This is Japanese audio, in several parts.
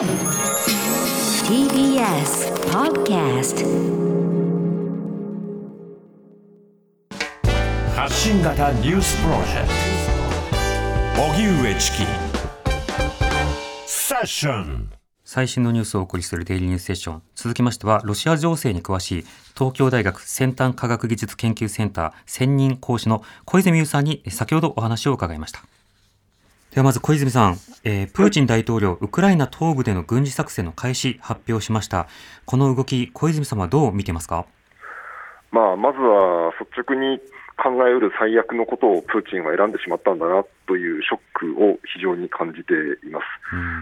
TBS Podcast 発信型ニュースプロジェクト荻上チキセッション最新のニュースをお送りするデイリーニュースセッション。続きましては、ロシア情勢に詳しい東京大学先端科学技術研究センター専任講師の小泉優さんに先ほどお話を伺いました。ではまず小泉さん、えー、プーチン大統領、ウクライナ東部での軍事作戦の開始発表しました。この動き、小泉さんはどう見てますか？まあ、まずは率直に考えうる最悪のことをプーチンは選んでしまったんだなというショックを非常に感じています。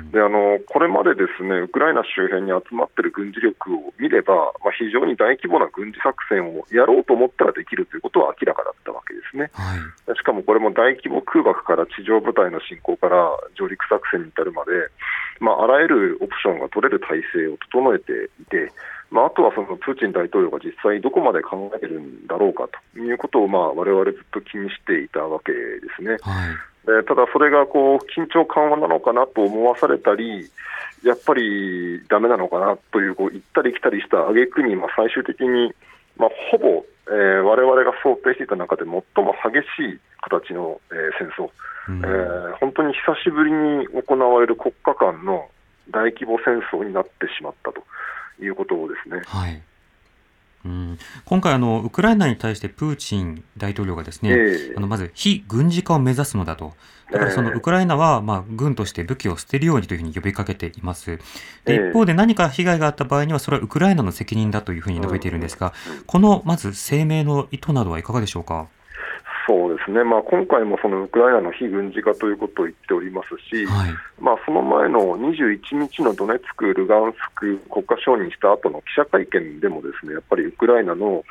であのこれまでですねウクライナ周辺に集まっている軍事力を見れば、まあ、非常に大規模な軍事作戦をやろうと思ったらできるということは明らかだったわけですね。はい、しかもこれも大規模空爆から地上部隊の侵攻から上陸作戦に至るまで、まあ、あらゆるオプションが取れる体制を整えていて、まあ、あとはそのプーチン大統領が実際どこまで考えているんだろうかということを、まあ、我々ずっと気にしていたわけですね。はい、ただ、それがこう緊張緩和なのかなと思わされたり、やっぱりだめなのかなというこう行ったり来たりした挙句に、まあ、最終的に、まあ、ほぼ、えー、我々が想定していた中で最も激しい形の、えー、戦争、うん、えー、本当に久しぶりに行われる国家間の大規模戦争になってしまったと。いうことですね。はいうん、今回あの、ウクライナに対してプーチン大統領がですね、えー、あのまず非軍事化を目指すのだと、だからそのウクライナは、まあ、軍として武器を捨てるようにというふうに呼びかけています。で一方で何か被害があった場合には、それはウクライナの責任だというふうに述べているんですが、このまず声明の意図などはいかがでしょうか。そうですね、まあ、今回もそのウクライナの非軍事化ということを言っておりますし、はい、まあ、その前の21日のドネツク、ルガンスク国家承認した後の記者会見でも、ですねやっぱりウクライナの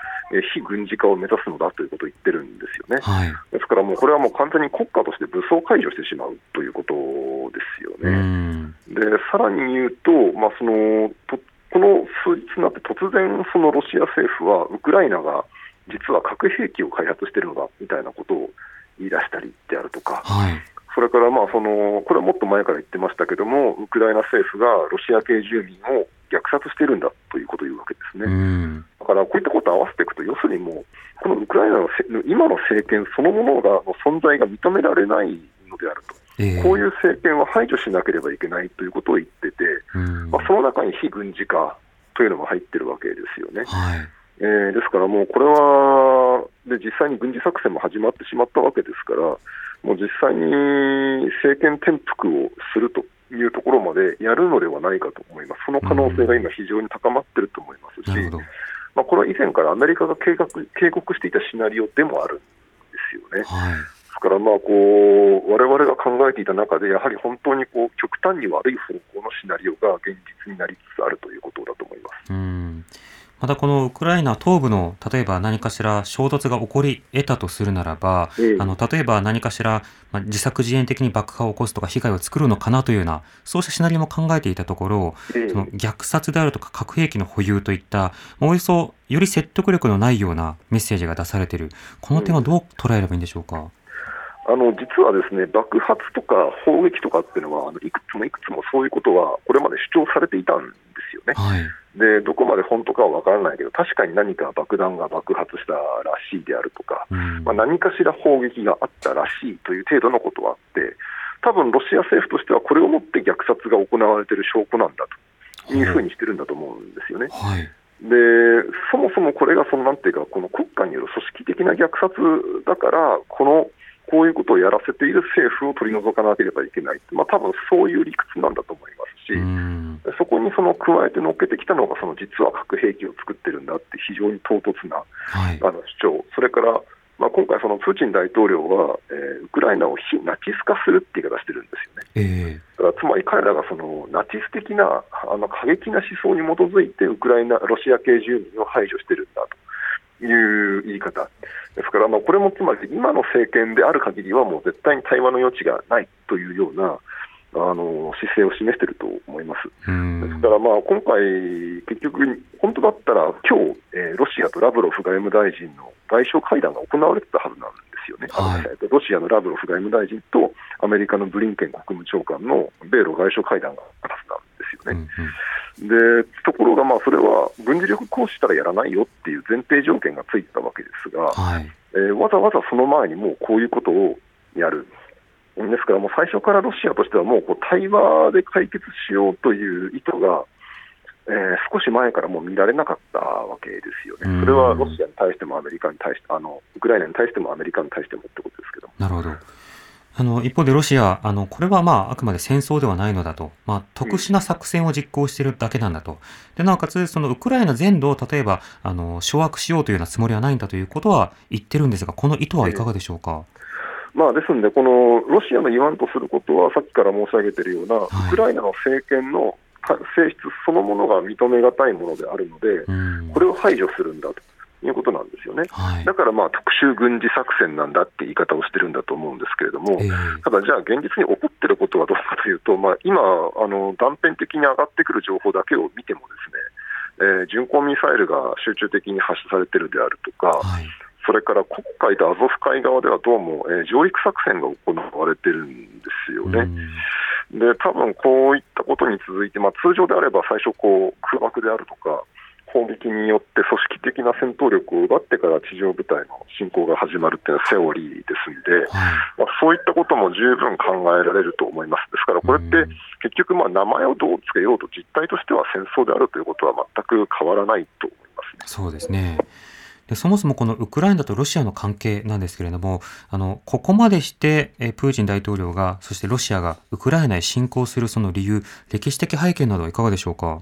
非軍事化を目指すのだということを言ってるんですよね。はい、ですから、もうこれはもう完全に国家として武装解除してしまうということですよね。でさらに言うと、まあ、そのとこの数日になって突然、そのロシア政府はウクライナが実は核兵器を開発しているのだみたいなことを言い出したりであるとか、はい、それからまあその、これはもっと前から言ってましたけども、ウクライナ政府がロシア系住民を虐殺しているんだということを言うわけですね。だからこういったことを合わせていくと、要するにもう、このウクライナの今の政権そのものがの存在が認められないのであると。えー、こういう政権は排除しなければいけないということを言ってて、まあ、その中に非軍事化というのも入ってるわけですよね。はいえー、ですからもうこれはで実際に軍事作戦も始まってしまったわけですから、もう実際に政権転覆をするというところまでやるのではないかと思います、その可能性が今、非常に高まっていると思いますし、まあ、これは以前からアメリカが計画警告していたシナリオでもあるんですよね。はい。ですから、まあこう我々が考えていた中で、やはり本当にこう極端に悪い方向のシナリオが現実になりつつあるということだと思います。うんまたこのウクライナ東部の例えば何かしら衝突が起こり得たとするならば、あの例えば何かしら、まあ、自作自演的に爆破を起こすとか被害を作るのかなというようなそうしたシナリオも考えていたところ、その虐殺であるとか核兵器の保有といったおよそより説得力のないようなメッセージが出されているこの点はどう捉えればいいんでしょうか？あの実はですね爆発とか砲撃とかっていうのはあのいくつもいくつもそういうことはこれまで主張されていたんですよね。はいでどこまで本当かは分からないけど、確かに何か爆弾が爆発したらしいであるとか、うん、まあ、何かしら砲撃があったらしいという程度のことはあって、多分ロシア政府としてはこれをもって虐殺が行われている証拠なんだというふうにしてるんだと思うんですよね。はい、でそもそもこれがそのなんていうか、この国家による組織的な虐殺だから、このこういうことをやらせている政府を取り除かなければいけない、まあ多分そういう理屈なんだと思いますし。うんそこにその加えて乗っけてきたのが、その実は核兵器を作ってるんだって非常に唐突な、はい、あの主張、それから、まあ、今回、そのプーチン大統領は、えー、ウクライナを非ナチス化するって言い方してるんですよね。えー、だからつまり彼らがそのナチス的なあの過激な思想に基づいて、ウクライナ、ロシア系住民を排除してるんだという言い方。ですから、まあ、これもつまり今の政権である限りは、もう絶対に対話の余地がないというような、あの姿勢を示していると思います。ですから、まあ、今回、結局、本当だったら、今日、えー、ロシアとラブロフ外務大臣の外相会談が行われてたはずなんですよね、はい、ロシアのラブロフ外務大臣とアメリカのブリンケン国務長官の米ロ外相会談があるはずなんですよね。うんうん、でところが、まあ、それは軍事力行使したらやらないよっていう前提条件がついてたわけですが、はい、えー、わざわざその前にもうこういうことをやる。ですから、もう最初からロシアとしては、もうこう対話で解決しようという意図が、えー、少し前からもう見られなかったわけですよね、それはロシアに対してもアメリカに対してあの、ウクライナに対してもアメリカに対してもってことですけど。なるほど。あの一方でロシア、あのこれはまああくまで戦争ではないのだと、まあ、特殊な作戦を実行しているだけなんだと、でなおかつ、そのウクライナ全土を例えばあの掌握しようというようなつもりはないんだということは言ってるんですが、この意図はいかがでしょうか？まあ、ですので、このロシアの言わんとすることは、さっきから申し上げているような、ウクライナの政権の性質そのものが認めがたいものであるので、これを排除するんだと。いうことなんですよね、はい、だからまあ特殊軍事作戦なんだって言い方をしてるんだと思うんですけれども、えー、ただじゃあ、現実に起こってることはどうかというと、まあ、今あの、断片的に上がってくる情報だけを見ても、ですね、えー、巡航ミサイルが集中的に発射されてるであるとか、はい、それから黒海とアゾフ海側ではどうも、えー、上陸作戦が行われてるんですよね。で多分こういったことに続いて、まあ、通常であれば最初こう、空爆であるとか、攻撃によって組織的な戦闘力を奪ってから地上部隊の侵攻が始まるっていうのはセオリーですので、まあ、そういったことも十分考えられると思います。ですからこれって結局まあ名前をどうつけようと実態としては戦争であるということは全く変わらないと思います、ね、そうですね。でそもそもこのウクライナとロシアの関係なんですけれども、あのここまでしてえプーチン大統領が、そしてロシアがウクライナへ侵攻するその理由、歴史的背景などはいかがでしょうか？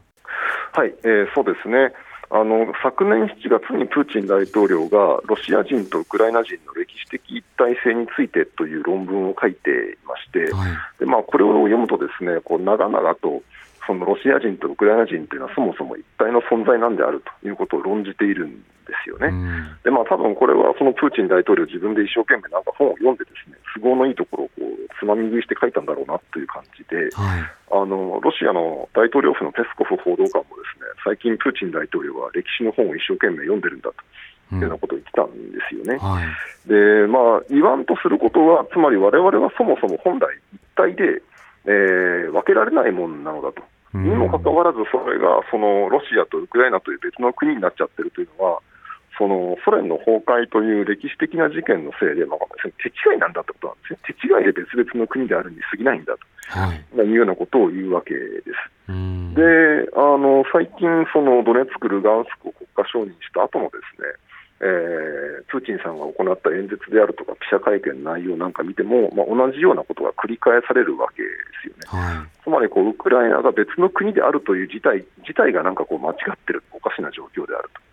はい、えー、そうですね。あの昨年7月にプーチン大統領がロシア人とウクライナ人の歴史的一体性についてという論文を書いていまして、はい、でまあ、これを読むとですねこう長々とそのロシア人とウクライナ人というのはそもそも一体の存在なんであるということを論じているんですよね。でまあ多分これはそのプーチン大統領自分で一生懸命なんか本を読んでですね都合のいいところをこうつまみ食いして書いたんだろうなという感じで、はい、あのロシアの大統領府のペスコフ報道官もですね最近プーチン大統領は歴史の本を一生懸命読んでるんだと。いうようなことを言ってたんですよね。はい、で、まあ、言わんとすることは、つまり我々はそもそも本来一体で、えー、分けられないものなのだと。にもかかわらず、それがそのロシアとウクライナという別の国になっちゃってるというのは、そのソ連の崩壊という歴史的な事件のせいで、まあ、手違いなんだってことなんですね、手違いで別々の国であるに過ぎないんだと、はい、いうようなことを言うわけです。であの最近、そのドネツク、ルガンスクを国家承認した後もですね、えー、プーチンさんが行った演説であるとか記者会見の内容なんか見ても、まあ、同じようなことが繰り返されるわけですよね。はい、つまりこうウクライナが別の国であるという事態自体がなんかこう間違ってる、おかしな状況であると。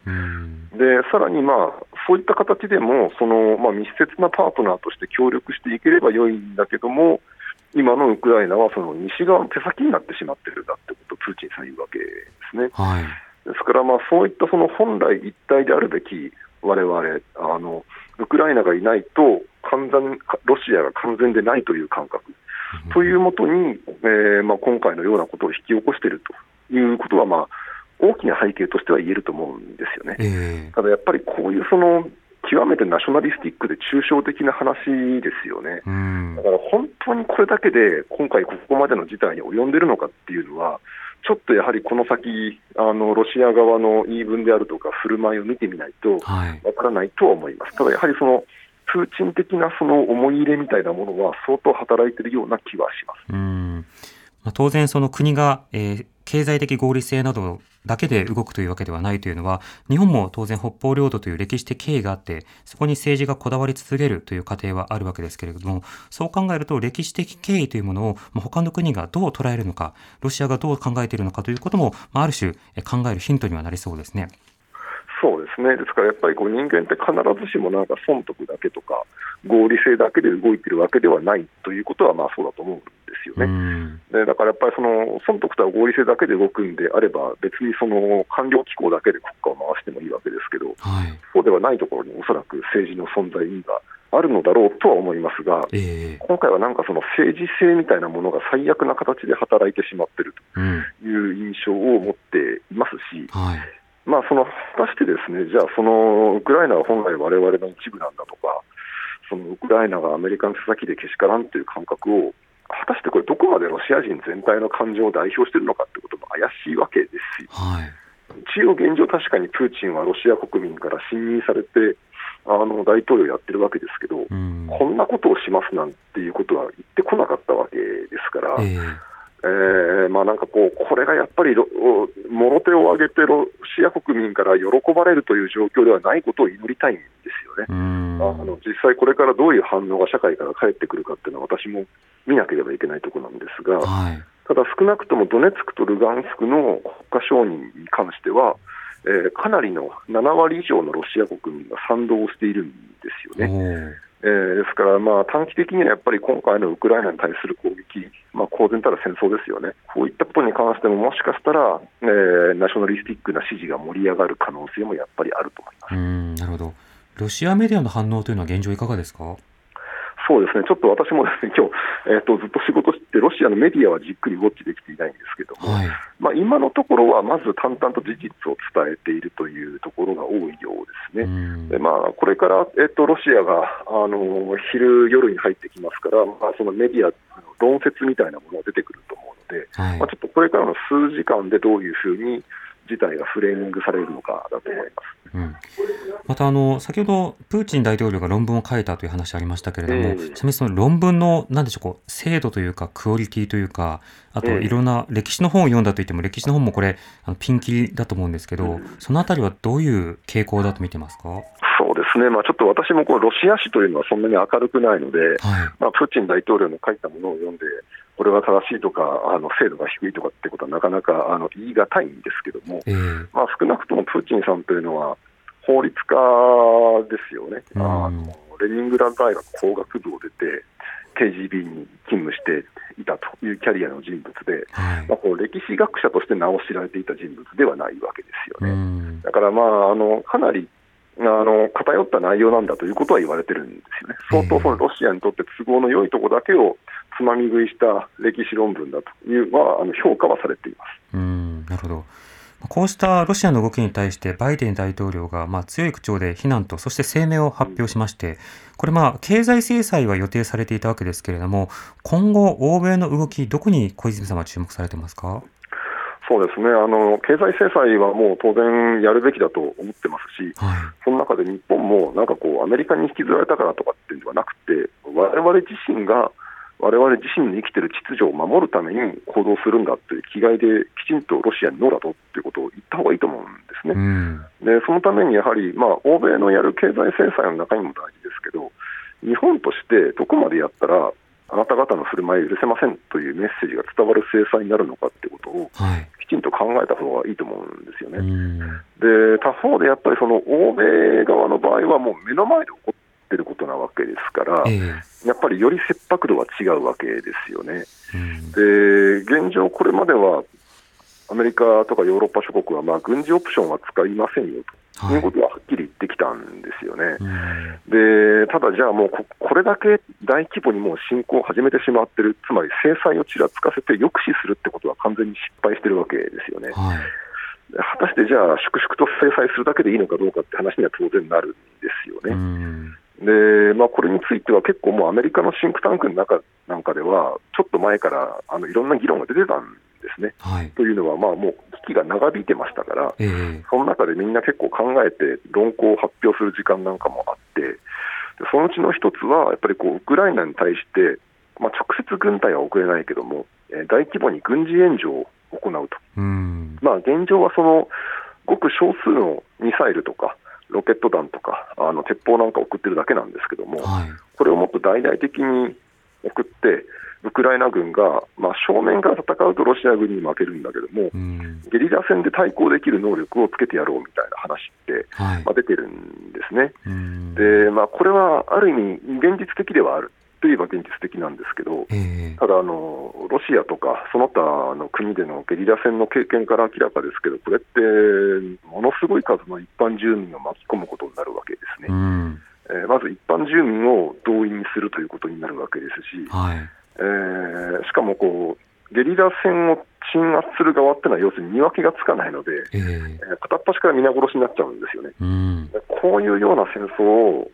でさらに、まあ、そういった形でもその、まあ、密接なパートナーとして協力していければよいんだけども、今のウクライナはその西側の手先になってしまってるんだってことをプーチンさん言うわけですね。はい、ですから、まあ、そういったその本来一体であるべき我々あのウクライナがいないと完全ロシアが完全でないという感覚、というもとに、えーまあ、今回のようなことを引き起こしているということは、まあ、大きな背景としては言えると思うんですよね。えー、ただやっぱりこういうその極めてナショナリスティックで抽象的な話ですよね。だから本当にこれだけで今回ここまでの事態に及んでるのかっていうのは、ちょっとやはりこの先、あのロシア側の言い分であるとか、振る舞いを見てみないとわからないとは思います。ただやはりそのプーチン的なその思い入れみたいなものは相当働いているような気はします。うんまあ、当然、その国が、えー、経済的合理性などだけで動くというわけではないというのは、日本も当然北方領土という歴史的経緯があって、そこに政治がこだわり続けるという過程はあるわけですけれども、そう考えると歴史的経緯というものを、ま、他の国がどう捉えるのか、ロシアがどう考えているのかということも、あ、る種考えるヒントにはなりそうですね。そうですね、ですからやっぱりこう人間って必ずしもなんか損得だけとか、合理性だけで動いてるわけではないということはまあそうだと思うんですよね。でだからやっぱりその損得とは合理性だけで動くんであれば、別にその官僚機構だけで国家を回してもいいわけですけど、はい、そうではないところにおそらく政治の存在意義があるのだろうとは思いますが、えー、今回はなんかその政治性みたいなものが最悪な形で働いてしまっているという印象を持っていますし、はい。まあ、その果たしてですね、じゃあ、そのウクライナは本来われわれの一部なんだとか、そのウクライナがアメリカの手先でけしからんという感覚を、果たしてこれ、どこまでロシア人全体の感情を代表しているのかということもしいわけですよ。はい一応、現状、確かにプーチンはロシア国民から信任されて、あの大統領やってるわけですけど、うん、こんなことをしますなんていうことは言ってこなかったわけですから、えーえーまあ、なんかこう、これがやっぱりもろ手を挙げてロシア国民から喜ばれるという状況ではないことを祈りたいんですよね。あの実際、これからどういう反応が社会から返ってくるかっていうのは、私も見なければいけないところなんですが、はい、ただ少なくともドネツクとルガンスクの国家承認に関しては、えー、かなりの7割以上のロシア国民が賛同しているんですよね。えー、ですから、まあ、短期的にはやっぱり今回のウクライナに対する攻撃、まあ、公然たら戦争ですよね、こういったことに関しても、もしかしたら、えー、ナショナリスティックな支持が盛り上がる可能性もやっぱりあると思います。うんなるほど、ロシアメディアの反応というのは現状、いかがですか？そうですね、ちょっと私もですね今日、えーと、ずっと仕事して、ロシアのメディアはじっくりウォッチできていないんですけども、はい、まあ、今のところはまず淡々と事実を伝えているというところが多いようですね。でまあ、これから、えーと、ロシアがあの昼、夜に入ってきますから、まあ、そのメディア、論説みたいなものが出てくると思うので、はい、まあ、ちょっとこれからの数時間でどういうふうに事態がフレーミングされるのかだと思います。うん、またあの先ほどプーチン大統領が論文を書いたという話ありましたけれども、えー、ちなみにその論文のなんでしょうこう精度というかクオリティというかあといろんな歴史の本を読んだといっても歴史の本もこれあのピンキリだと思うんですけど、うん、そのあたりはどういう傾向だと見てますか？そうですね、まあ、ちょっと私もこうロシア史というのはそんなに明るくないので、はい、まあ、プーチン大統領の書いたものを読んでこれは正しいとか、あの精度が低いとかってことはなかなかあの言い難いんですけども、えー、まあ、少なくともプーチンさんというのは、法律家ですよね、あのレニングラード大学工学部を出て、KGB に勤務していたというキャリアの人物で、はい、まあ、こう歴史学者として名を知られていた人物ではないわけですよね。だから、まあ、あのかなりあの偏った内容なんだということは言われてるんですよね、相当そのロシアにとって都合の良いところだけをつまみ食いした歴史論文だというのはあの評価はされています。うんなるほど。こうしたロシアの動きに対してバイデン大統領がまあ強い口調で非難とそして声明を発表しまして、これまあ経済制裁は予定されていたわけですけれども今後欧米の動きどこに小泉さんは注目されてますか？そうですね。あの経済制裁はもう当然やるべきだと思ってますし、はい、その中で日本もなんかこうアメリカに引きずられたからとかっていうのではなくて、我々自身が我々自身の生きている秩序を守るために行動するんだっていう気概できちんとロシアにノーだとっていうことを言った方がいいと思うんですね。うん、でそのためにやはり、まあ、欧米のやる経済制裁の中身も大事ですけど、日本としてどこまでやったら、あなた方の振る舞いを許せませんというメッセージが伝わる制裁になるのかってことを、きちんと考えた方がいいと思うんですよね。で他方でやっぱりその欧米側の場合は、もう目の前で起こってることなわけですから、えー、やっぱりより切迫度は違うわけですよね。うん、で現状、これまではアメリカとかヨーロッパ諸国は、まあ、軍事オプションは使いませんよということははっきり言ってきたんですよね。はい、でただ、じゃあもうこ、これだけ大規模にもう侵攻を始めてしまってる、つまり制裁をちらつかせて抑止するってことは完全に失敗してるわけですよね。はい果たしてじゃあ、粛々と制裁するだけでいいのかどうかって話には当然なるんですよね。でまあ、これについては結構もうアメリカのシンクタンクの中なんかでは、ちょっと前からあのいろんな議論が出てたんですね。はい、というのは、まあ、もう危機が長引いてましたから、えー、その中でみんな結構考えて論考を発表する時間なんかもあって、そのうちの一つは、やっぱりこうウクライナに対して、まあ、直接軍隊は送れないけども、えー、大規模に軍事援助を行うと。まあ、現状はそのごく少数のミサイルとか、ロケット弾とか、あの鉄砲なんか送ってるだけなんですけども、はい、これをもっと大々的に送って、ウクライナ軍が、まあ、正面から戦うとロシア軍に負けるんだけども、うん、ゲリラ戦で対抗できる能力をつけてやろうみたいな話って、はい、まあ、出てるんですね。うん、で、まあ、これはある意味、現実的ではある。といえば現実的なんですけど、えー、ただあの、ロシアとかその他の国でのゲリラ戦の経験から明らかですけど、これってものすごい数の一般住民を巻き込むことになるわけですね。うん、えー、まず一般住民を動員するということになるわけですし、はい、えー、しかもこうゲリラ戦を鎮圧する側っていうのは、要するに見分けがつかないので、えー、片っ端から皆殺しになっちゃうんですよね。うん、こういうような戦争を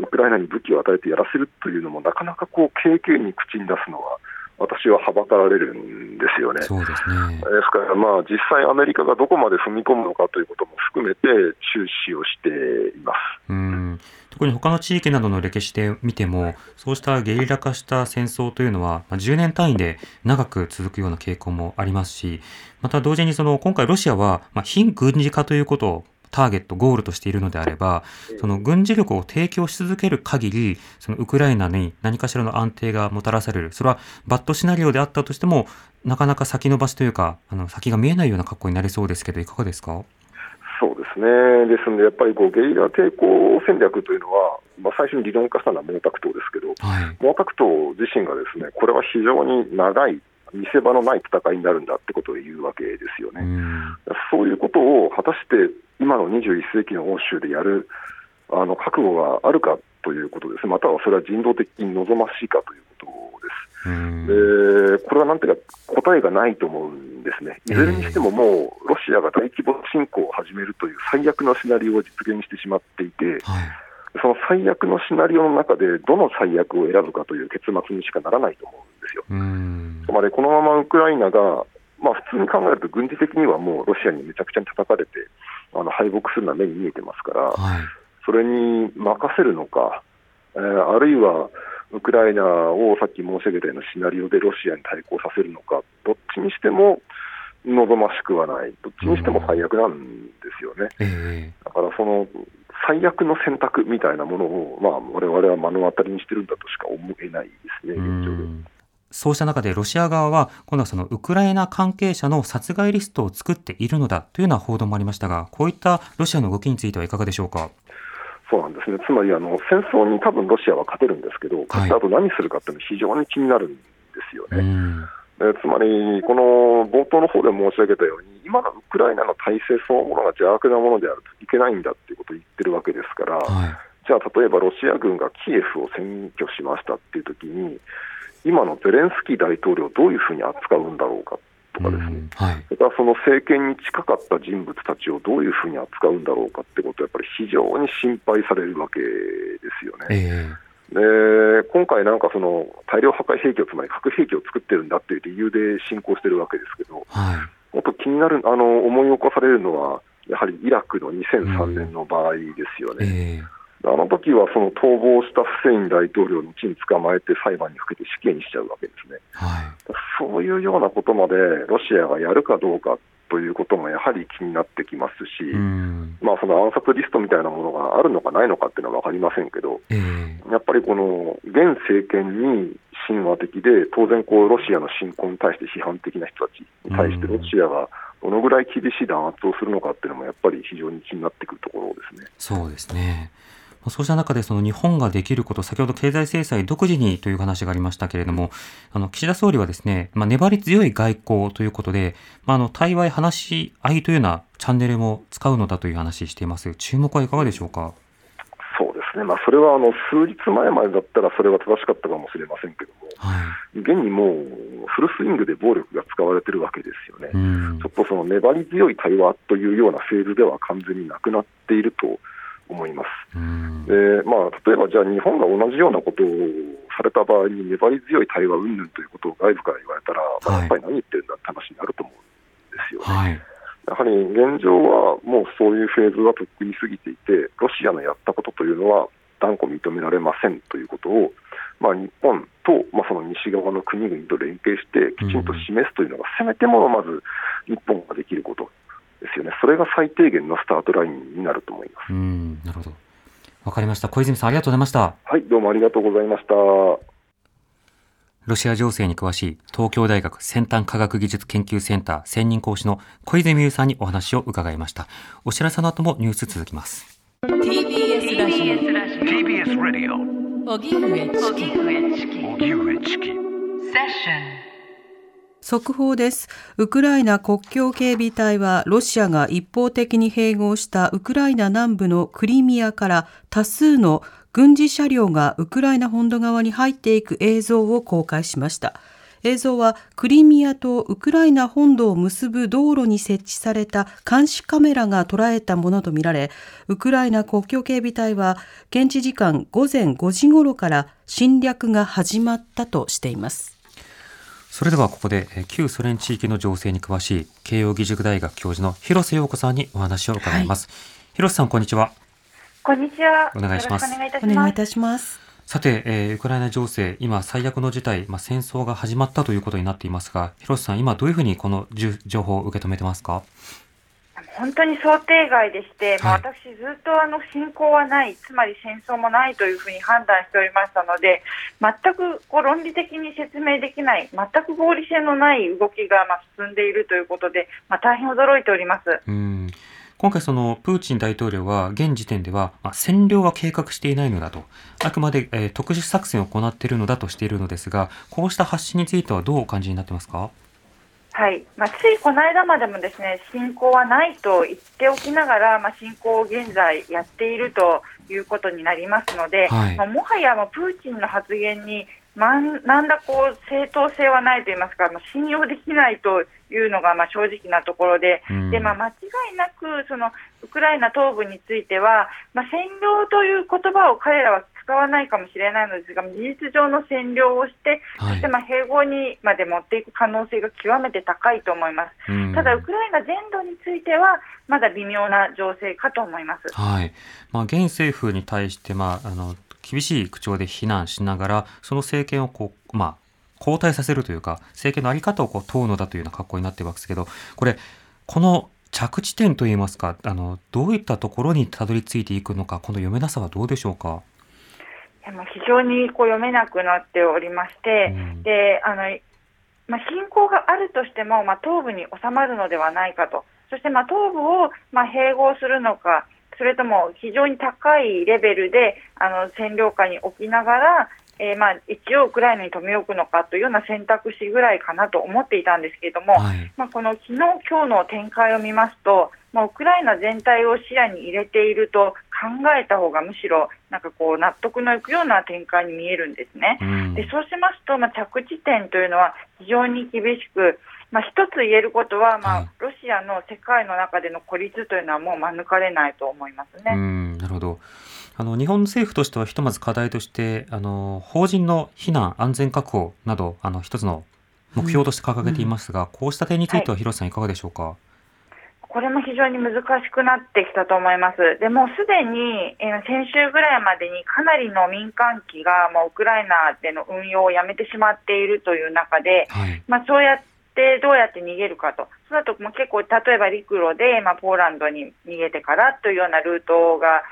ウクライナに武器を与えてやらせるというのも、なかなかこう経験に口に出すのは私ははばかられるんですよね。そうですね。ですから、まあ、実際、アメリカがどこまで踏み込むのかということも含めて、注視をしています。うん。特に他の地域などの歴史で見ても、そうしたゲリラ化した戦争というのは、まあ、10年単位で長く続くような傾向もありますし、また同時にその今回、ロシアは、まあ、非軍事化ということをターゲット、ゴールとしているのであれば、その軍事力を提供し続ける限り、そのウクライナに何かしらの安定がもたらされる、それはバッドシナリオであったとしても、なかなか先延ばしというか、あの先が見えないような格好になりそうですけど、いかがですか？そうですね、ですので、やっぱりこうゲリラ抵抗戦略というのは、まあ、最初に理論化したのは毛沢東ですけど、はい、毛沢東自身がですねこれは非常に長い見せ場のない戦いになるんだってことを言うわけですよね。うそういうことを果たして今の21世紀の欧州でやるあの覚悟があるかということです、またはそれは人道的に望ましいかということです。でこれはなんていうか、答えがないと思うんですね、いずれにしてももう、ロシアが大規模侵攻を始めるという最悪のシナリオを実現してしまっていて、はい、その最悪のシナリオの中で、どの最悪を選ぶかという結末にしかならないと思うんですよ。つまり、このままウクライナが、まあ、普通に考えると、軍事的にはもうロシアにめちゃくちゃに叩かれて、あの敗北するのは目に見えてますから、はい、それに任せるのか、えー、あるいはウクライナをさっき申し上げたようなシナリオでロシアに対抗させるのか、どっちにしても望ましくはない、どっちにしても最悪なんですよね。うんだからその最悪の選択みたいなものを、まあ、我々は目の当たりにしてるんだとしか思えないですね、現状で。そうした中でロシア側は、今度はそのウクライナ関係者の殺害リストを作っているのだというような報道もありましたが、こういったロシアの動きについてはいかがでしょうか？そうなんですね、つまりあの戦争に多分ロシアは勝てるんですけど、勝った後何するかっていうのは非常に気になるんですよね。はい、つまり、この冒頭の方で申し上げたように、今のウクライナの体制そのものが邪悪なものであるといけないんだっていうことを言ってるわけですから、はい、じゃあ、例えばロシア軍がキエフを占拠しましたっていうときに、今のゼレンスキー大統領をどういうふうに扱うんだろうかとかですね、はい、それからその政権に近かった人物たちをどういうふうに扱うんだろうかってことは、やっぱり非常に心配されるわけですよね。えーで今回、なんかその大量破壊兵器を、つまり核兵器を作ってるんだっていう理由で侵攻してるわけですけど、はい、もっと気になるあの思い起こされるのは、やはりイラクの2003年の場合ですよね。うんえ。ーあの時はその逃亡したフセイン大統領の地に捕まえて裁判にかけて死刑にしちゃうわけですね、はい、そういうようなことまでロシアがやるかどうかということもやはり気になってきますし、まあ、その暗殺リストみたいなものがあるのかないのかっていうのは分かりませんけど、えー、やっぱりこの現政権に親和的で、当然こう、ロシアの侵攻に対して批判的な人たちに対して、ロシアがどのぐらい厳しい弾圧をするのかっていうのも、やっぱり非常に気になってくるところですね。そうですねそうした中でその日本ができること、先ほど経済制裁独自にという話がありましたけれども、あの岸田総理はですね、まあ、粘り強い外交ということで、まあ、あの対話話し合いというようなチャンネルも使うのだという話しています。注目はいかがでしょうか？そうですね、まあ、それはあの数日前までだったらそれは正しかったかもしれませんけども、はい、現にもうフルスイングで暴力が使われてるわけですよね、ちょっとその粘り強い対話というようなフェーズでは完全になくなっていると思います。でまあ、例えば、じゃあ日本が同じようなことをされた場合に粘り強い対話云々ということを外部から言われたら、まあ、やっぱり何言ってるんだって話になると思うんですよね。はい、やはり現状はもうそういうフェーズはとっくに過ぎていて、ロシアのやったことというのは断固認められませんということを、まあ、日本と、まあ、その西側の国々と連携して、きちんと示すというのが、せめてものまず日本ができることですよね、それが最低限のスタートラインになると思います。うんなるほどわかりました。小泉さん、ありがとうございました。はい、どうもありがとうございました。ロシア情勢に詳しい東京大学先端科学技術研究センター専任講師の小泉優さんにお話を伺いました。お知らせの後もニュース続きます。TBS ラジオ TBS ラジオ荻上チキ荻上チキセッション速報です。ウクライナ国境警備隊はロシアが一方的に併合したウクライナ南部のクリミアから多数の軍事車両がウクライナ本土側に入っていく映像を公開しました。映像はクリミアとウクライナ本土を結ぶ道路に設置された監視カメラが捉えたものとみられ、ウクライナ国境警備隊は現地時間午前5時頃から侵略が始まったとしています。それではここで旧ソ連地域の情勢に詳しい慶應義塾大学教授の広瀬陽子さんにお話を伺います、はい、広瀬さんこんにちは。こんにちは。お願いします。お願いいたします。さて、えー、ウクライナ情勢、今、最悪の事態、まあ、戦争が始まったということになっていますが、広瀬さん、今、どういうふうにこの情報を受け止めてますか？本当に想定外でして、まあ、私、ずっとあの侵攻はない、つまり戦争もないというふうに判断しておりましたので、全くこう論理的に説明できない、全く合理性のない動きがまあ進んでいるということで、まあ、大変驚いております。うん今回、そのプーチン大統領は現時点では、まあ、占領は計画していないのだと、あくまで、えー、特殊作戦を行っているのだとしているのですが、こうした発信についてはどうお感じになってますか？はい。まあ、ついこの間までもですね侵攻はないと言っておきながら、まあ、侵攻を現在やっているということになりますので、はい、まあ、もはやもうプーチンの発言にまんなんだこう正当性はないと言いますか、まあ、信用できないというのがまあ正直なところで、うん、でまあ、間違いなくそのウクライナ東部については、まあ、占領という言葉を彼らは使わないかもしれないのですが、事実上の占領をして、はい、そしてまあ併合にまで持っていく可能性が極めて高いと思います。ただ、ウクライナ全土については、まだ微妙な情勢かと思います。はいまあ、現政府に対して、まあ、あの厳しい口調で非難しながら、その政権をこう、まあ、交代させるというか、政権の在り方をこう問うのだというような格好になっていますけど、これ、この着地点といいますか、あのどういったところにたどり着いていくのか、この読めなさはどうでしょうか？非常にこう読めなくなっておりまして、うん、であのまあ、侵攻があるとしても、まあ、東部に収まるのではないかと、そしてまあ東部をまあ併合するのか、それとも非常に高いレベルであの占領下に置きながら、えー、まあ一応ウクライナに留め置くのかというような選択肢ぐらいかなと思っていたんですけれども、はい、まあ、この昨日今日の展開を見ますと、まあ、ウクライナ全体を視野に入れていると考えた方がむしろなんかこう納得のいくような展開に見えるんですね。うん、でそうしますと、まあ、着地点というのは非常に厳しく、まあ、一つ言えることは、まあ、ロシアの世界の中での孤立というのはもう免れないと思いますね。うんなるほどあの日本政府としてはひとまず課題としてあの法人の避難安全確保などあの一つの目標として掲げていますが、うん、こうした点については広瀬さんいかがでしょうか？これも非常に難しくなってきたと思います。でもうすでに、え先週ぐらいまでにかなりの民間機がもうウクライナでの運用をやめてしまっているという中で、はい、まあ、そうやってどうやって逃げるかと、その後も結構、例えば陸路で、まあ、ポーランドに逃げてからというようなルートが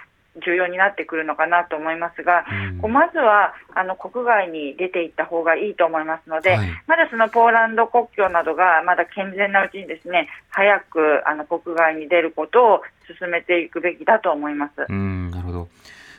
重要になってくるのかなと思いますが、うん、こうまずはあの国外に出ていった方がいいと思いますので、はい、まだそのポーランド国境などがまだ健全なうちにですね早くあの国外に出ることを進めていくべきだと思います。うんなるほど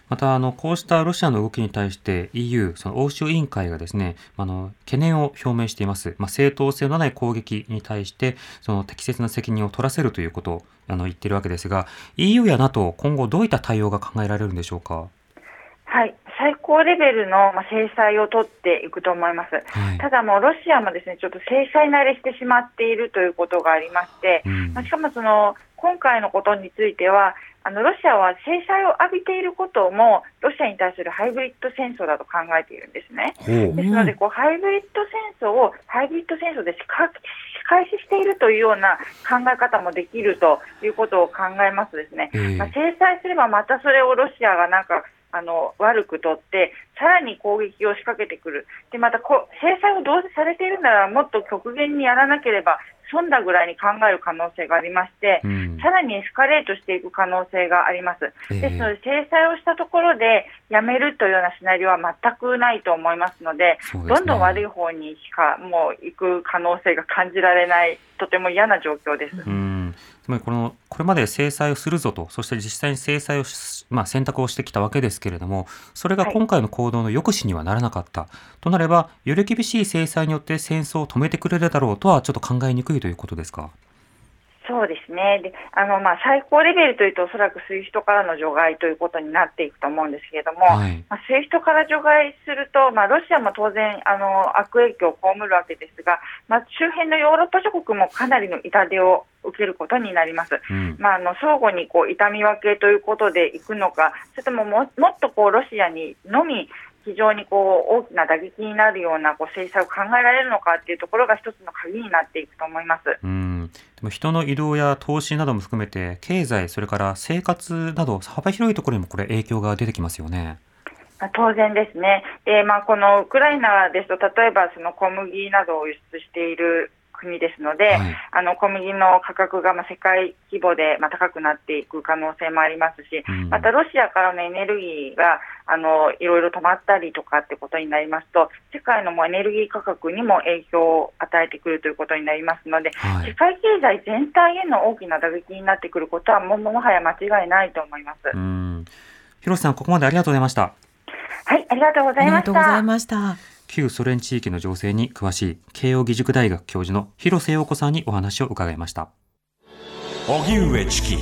またあのこうしたロシアの動きに対して EU その欧州委員会がですねあの懸念を表明しています、まあ、正当性のない攻撃に対してその適切な責任を取らせるということをあの言っているわけですが EU や NATO 今後どういった対応が考えられるんでしょうか？はい。最高レベルの制裁を取っていくと思います、はい、ただ、もうロシアもですねちょっと制裁慣れしてしまっているということがありまして、うん、しかもその今回のことについては、あのロシアは制裁を浴びていることもロシアに対するハイブリッド戦争だと考えているんですね。ですのでこうハイブリッド戦争をハイブリッド戦争で開始しているというような考え方もできるということを考えますですね。まあ、制裁すればまたそれをロシアがなんかあの悪くとって、さらに攻撃を仕掛けてくる、でまたこ制裁をどうせされているなら、もっと極限にやらなければ損だぐらいに考える可能性がありまして、うん、さらにエスカレートしていく可能性があります。えー、ですので、制裁をしたところでやめるというようなシナリオは全くないと思いますので、でね、どんどん悪い方にしかもう行く可能性が感じられない、とても嫌な状況です。うん。つまりこのこれまで制裁をするぞと、そして実際に制裁を、まあ、選択をしてきたわけですけれども、それが今回の行動の抑止にはならなかった、はい、となれば、より厳しい制裁によって戦争を止めてくれるだろうとは、ちょっと考えにくいということですか？そうですね。で、あの、まあ、最高レベルというと、おそらく SWIFT からの除外ということになっていくと思うんですけれども、はい、まあ、 SWIFT から除外すると、まあ、ロシアも当然、あの、悪影響を被るわけですが、まあ、周辺のヨーロッパ諸国もかなりの痛手を受けることになります。うん、まあ、あの、相互にこう、痛み分けということでいくのか、それともももっとこう、ロシアにのみ、非常にこう大きな打撃になるようなこう制裁を考えられるのかっていうところが一つの鍵になっていくと思います。うんでも人の移動や投資なども含めて経済それから生活など幅広いところにもこれ影響が出てきますよね。当然ですね、でまあ、このウクライナですと、例えばその小麦などを輸出している国ですので、はい、あの小麦の価格がまあ世界規模でまあ高くなっていく可能性もありますし、うん、またロシアからのエネルギーがあのいろいろ止まったりとかってことになりますと、世界のもエネルギー価格にも影響を与えてくるということになりますので、はい、世界経済全体への大きな打撃になってくることはも、もはや間違いないと思います。広瀬さん、ここまでありがとうございました。はい、ありがとうございました。ありがとうございました。旧ソ連地域の情勢に詳しい慶應義塾大学教授の広瀬陽子さんにお話を伺いました。荻上チキ